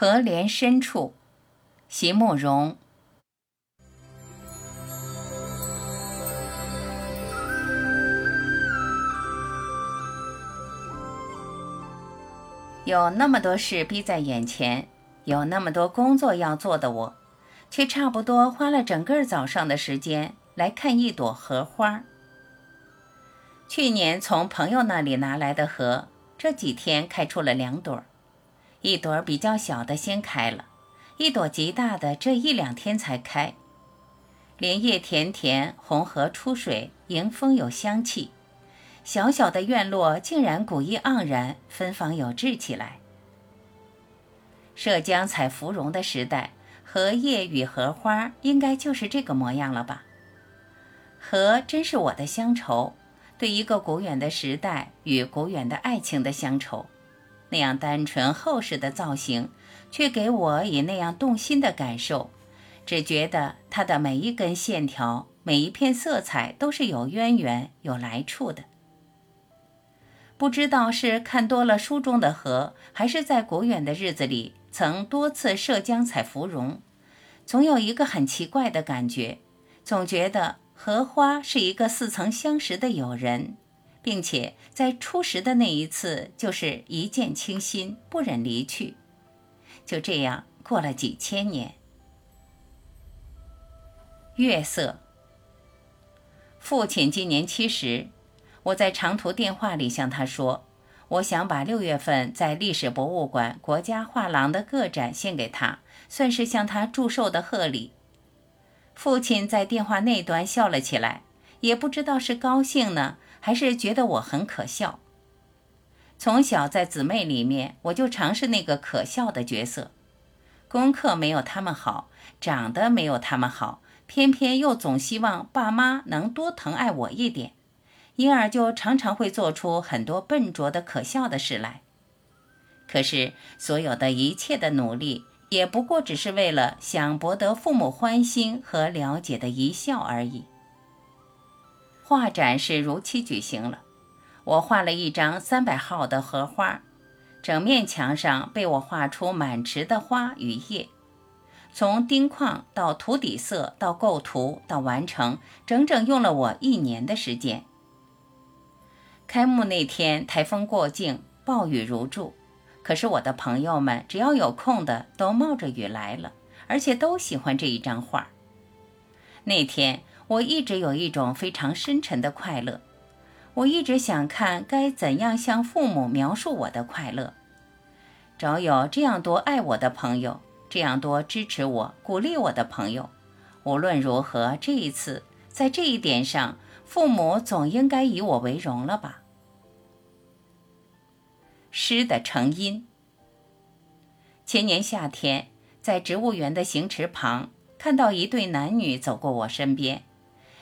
荷莲深处，席慕容。有那么多事逼在眼前，有那么多工作要做的我，却差不多花了整个早上的时间来看一朵荷花。去年从朋友那里拿来的荷，这几天开出了两朵，一朵比较小的先开了，一朵极大的这一两天才开。莲叶甜甜，红荷出水，迎风有香气。小小的院落竟然古意盎然，芬芳有致起来。涉江采芙蓉的时代，荷叶与荷花应该就是这个模样了吧？荷真是我的乡愁，对一个古远的时代与古远的爱情的乡愁。那样单纯厚实的造型，却给我以那样动心的感受，只觉得它的每一根线条、每一片色彩都是有渊源、有来处的。不知道是看多了书中的荷，还是在古远的日子里曾多次涉江采芙蓉，总有一个很奇怪的感觉，总觉得荷花是一个似曾相识的友人，并且在初识的那一次就是一见倾心，不忍离去。就这样过了几千年。月色，父亲今年七十。我在长途电话里向他说：“我想把六月份在历史博物馆国家画廊的个展献给他，算是向他祝寿的贺礼。”父亲在电话那端笑了起来，也不知道是高兴呢，还是觉得我很可笑。从小在姊妹里面，我就尝试那个可笑的角色，功课没有他们好，长得没有他们好，偏偏又总希望爸妈能多疼爱我一点。因而就常常会做出很多笨拙的可笑的事来。可是所有的一切的努力，也不过只是为了想博得父母欢心和了解的一笑而已。画展是如期举行了，我画了一张三百号的荷花，整面墙上被我画出满池的花与叶，从钉框到涂底色到构图到完成，整整用了我一年的时间。开幕那天，台风过境，暴雨如注。可是我的朋友们只要有空的，都冒着雨来了，而且都喜欢这一张画。那天我一直有一种非常深沉的快乐，我一直想看该怎样向父母描述我的快乐。找有这样多爱我的朋友，这样多支持我、鼓励我的朋友，无论如何，这一次在这一点上。父母总应该以我为荣了吧？诗的成因。前年夏天，在植物园的行池旁，看到一对男女走过我身边。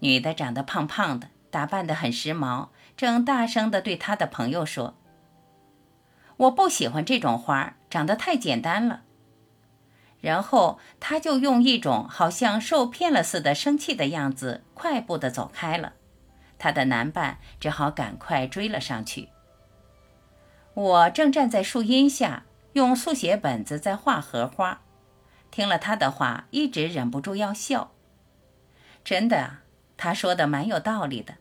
女的长得胖胖的，打扮得很时髦，正大声地对她的朋友说：“我不喜欢这种花，长得太简单了。”然后，她就用一种好像受骗了似的生气的样子，快步地走开了。他的男伴只好赶快追了上去。我正站在树荫下，用速写本子在画荷花，听了他的话，一直忍不住要笑。真的啊，他说的蛮有道理的。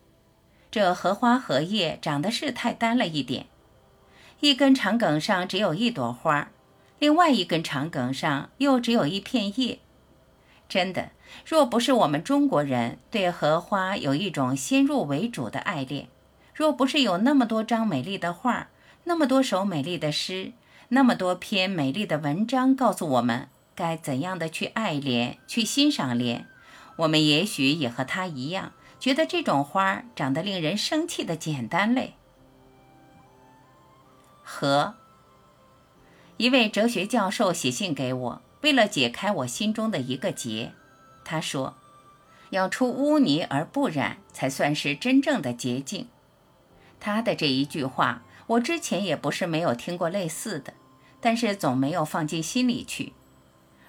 这荷花荷叶长得是太单了一点，一根长梗上只有一朵花，另外一根长梗上又只有一片叶。真的，若不是我们中国人对荷花有一种先入为主的爱恋，若不是有那么多张美丽的画，那么多首美丽的诗，那么多篇美丽的文章，告诉我们该怎样的去爱莲，去欣赏莲，我们也许也和他一样，觉得这种花长得令人生气的简单嘞。和，一位哲学教授写信给我。为了解开我心中的一个结，他说：“要出污泥而不染，才算是真正的洁净。”他的这一句话，我之前也不是没有听过类似的，但是总没有放进心里去。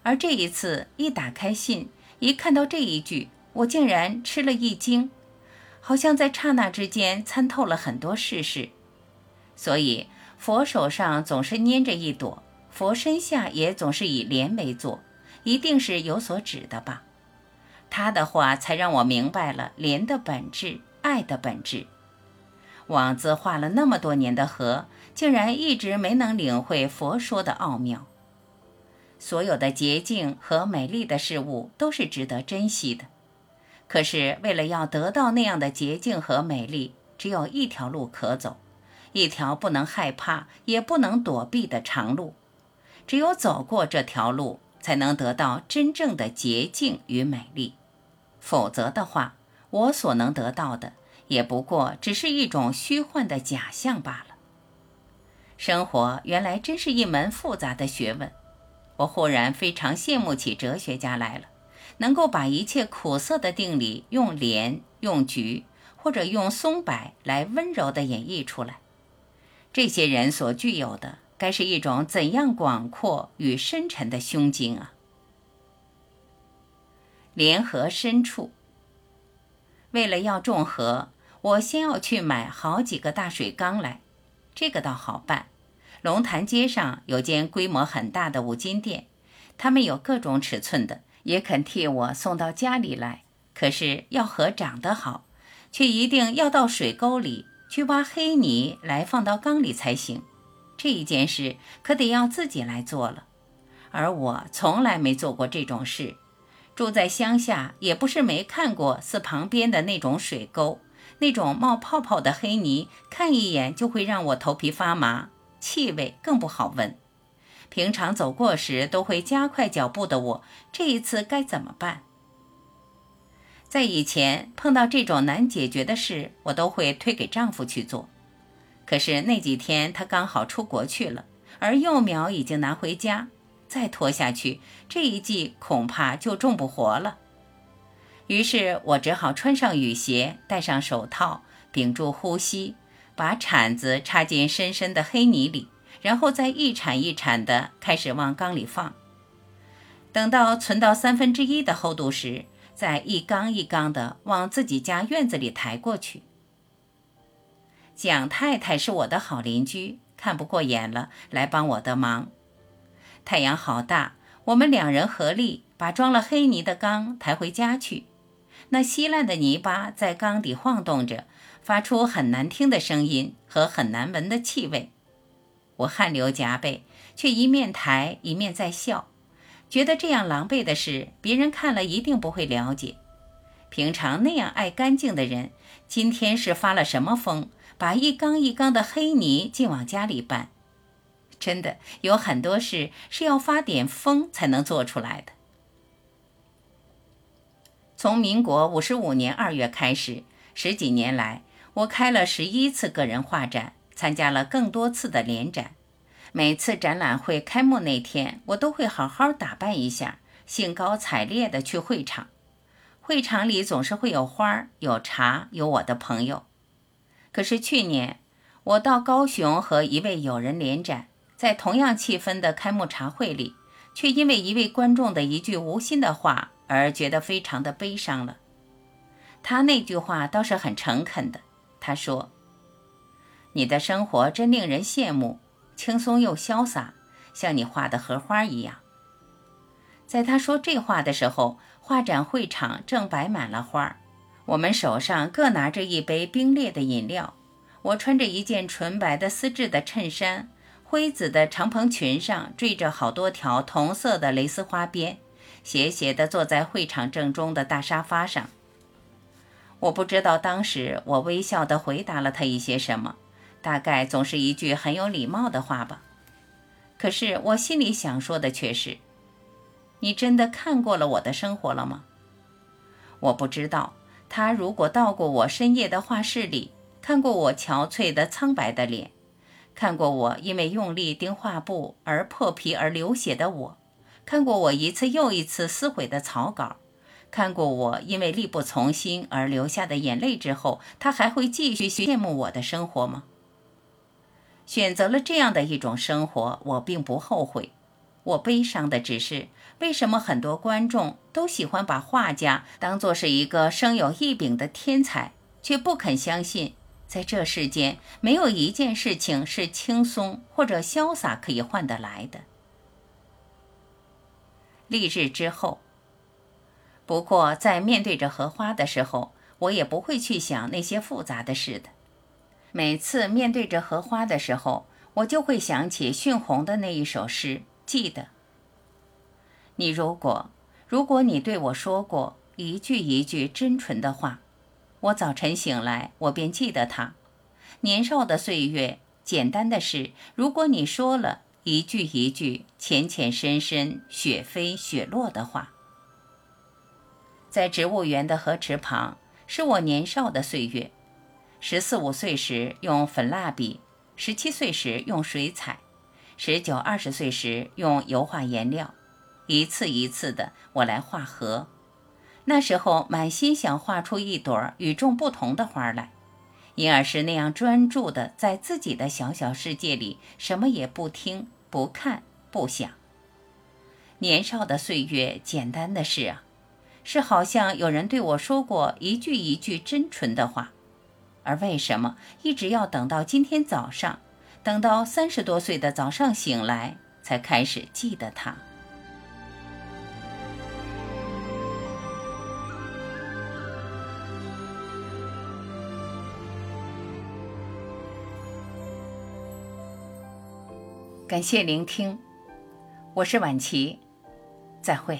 而这一次一打开信，一看到这一句，我竟然吃了一惊，好像在刹那之间参透了很多世事。所以佛手上总是拈着一朵。佛身下也总是以莲为座，一定是有所指的吧？他的话才让我明白了莲的本质，爱的本质。枉自画了那么多年的河，竟然一直没能领会佛说的奥妙。所有的洁净和美丽的事物都是值得珍惜的，可是为了要得到那样的洁净和美丽，只有一条路可走，一条不能害怕也不能躲避的长路。只有走过这条路，才能得到真正的洁净与美丽。否则的话，我所能得到的，也不过只是一种虚幻的假象罢了。生活原来真是一门复杂的学问。我忽然非常羡慕起哲学家来了，能够把一切苦涩的定理用莲、用菊或者用松柏来温柔地演绎出来。这些人所具有的，该是一种怎样广阔与深沉的胸襟啊！莲河深处，为了要种荷，我先要去买好几个大水缸来，这个倒好办。龙潭街上有间规模很大的五金店，他们有各种尺寸的，也肯替我送到家里来。可是要河长得好，却一定要到水沟里去挖黑泥来放到缸里才行。这一件事可得要自己来做了，而我从来没做过这种事。住在乡下，也不是没看过寺旁边的那种水沟，那种冒泡泡的黑泥，看一眼就会让我头皮发麻。气味更不好闻，平常走过时都会加快脚步的我，这一次该怎么办？在以前碰到这种难解决的事，我都会推给丈夫去做。可是那几天他刚好出国去了，而幼苗已经拿回家，再拖下去，这一季恐怕就种不活了。于是我只好穿上雨鞋，戴上手套，屏住呼吸。把铲子插进深深的黑泥里，然后再一铲一铲地开始往缸里放。等到存到三分之一的厚度时，再一缸一缸地往自己家院子里抬过去。蒋太太是我的好邻居，看不过眼了，来帮我的忙。太阳好大，我们两人合力把装了黑泥的缸抬回家去。那稀烂的泥巴在缸底晃动着。发出很难听的声音和很难闻的气味，我汗流浃背，却一面抬一面在笑，觉得这样狼狈的事，别人看了一定不会了解。平常那样爱干净的人，今天是发了什么疯，把一缸一缸的黑泥进往家里搬？真的有很多事是要发点疯才能做出来的。从民国五十五年二月开始，十几年来。我开了十一次个人画展，参加了更多次的联展。每次展览会开幕那天，我都会好好打扮一下，兴高采烈地去会场。会场里总是会有花、有茶、有我的朋友。可是去年，我到高雄和一位友人联展，在同样气氛的开幕茶会里，却因为一位观众的一句无心的话而觉得非常的悲伤了。他那句话倒是很诚恳的。他说：“你的生活真令人羡慕，轻松又潇洒，像你画的荷花一样。”在他说这话的时候，画展会场正摆满了花，我们手上各拿着一杯冰冽的饮料。我穿着一件纯白的丝质的衬衫，灰紫的长蓬裙上缀着好多条同色的蕾丝花边，斜斜地坐在会场正中的大沙发上。我不知道当时我微笑地回答了他一些什么，大概总是一句很有礼貌的话吧。可是我心里想说的却是：你真的看过了我的生活了吗？我不知道他如果到过我深夜的画室里，看过我憔悴的苍白的脸，看过我因为用力钉画布而破皮而流血的我，看过我一次又一次撕毁的草稿。看过我因为力不从心而流下的眼泪之后，他还会继续羡慕我的生活吗？选择了这样的一种生活，我并不后悔。我悲伤的只是，为什么很多观众都喜欢把画家当作是一个生有异禀的天才，却不肯相信，在这世间没有一件事情是轻松或者潇洒可以换得来的。丽日之后。不过，在面对着荷花的时候，我也不会去想那些复杂的事的。每次面对着荷花的时候，我就会想起逊红的那一首诗，记得。你如果，如果你对我说过一句一句真纯的话，我早晨醒来，我便记得它。年少的岁月，简单的事，如果你说了一句一句浅浅深深、雪飞雪落的话，在植物园的河池旁，是我年少的岁月。十四五岁时用粉蜡笔，十七岁时用水彩，十九二十岁时用油画颜料，一次一次的我来画河。那时候满心想画出一朵与众不同的花来，因而是那样专注的在自己的小小世界里，什么也不听、不看、不想。年少的岁月，简单的事啊，是好像有人对我说过一句一句真纯的话。而为什么一直要等到今天早上，等到三十多岁的早上醒来，才开始记得他？感谢聆听，我是晚琪，再会。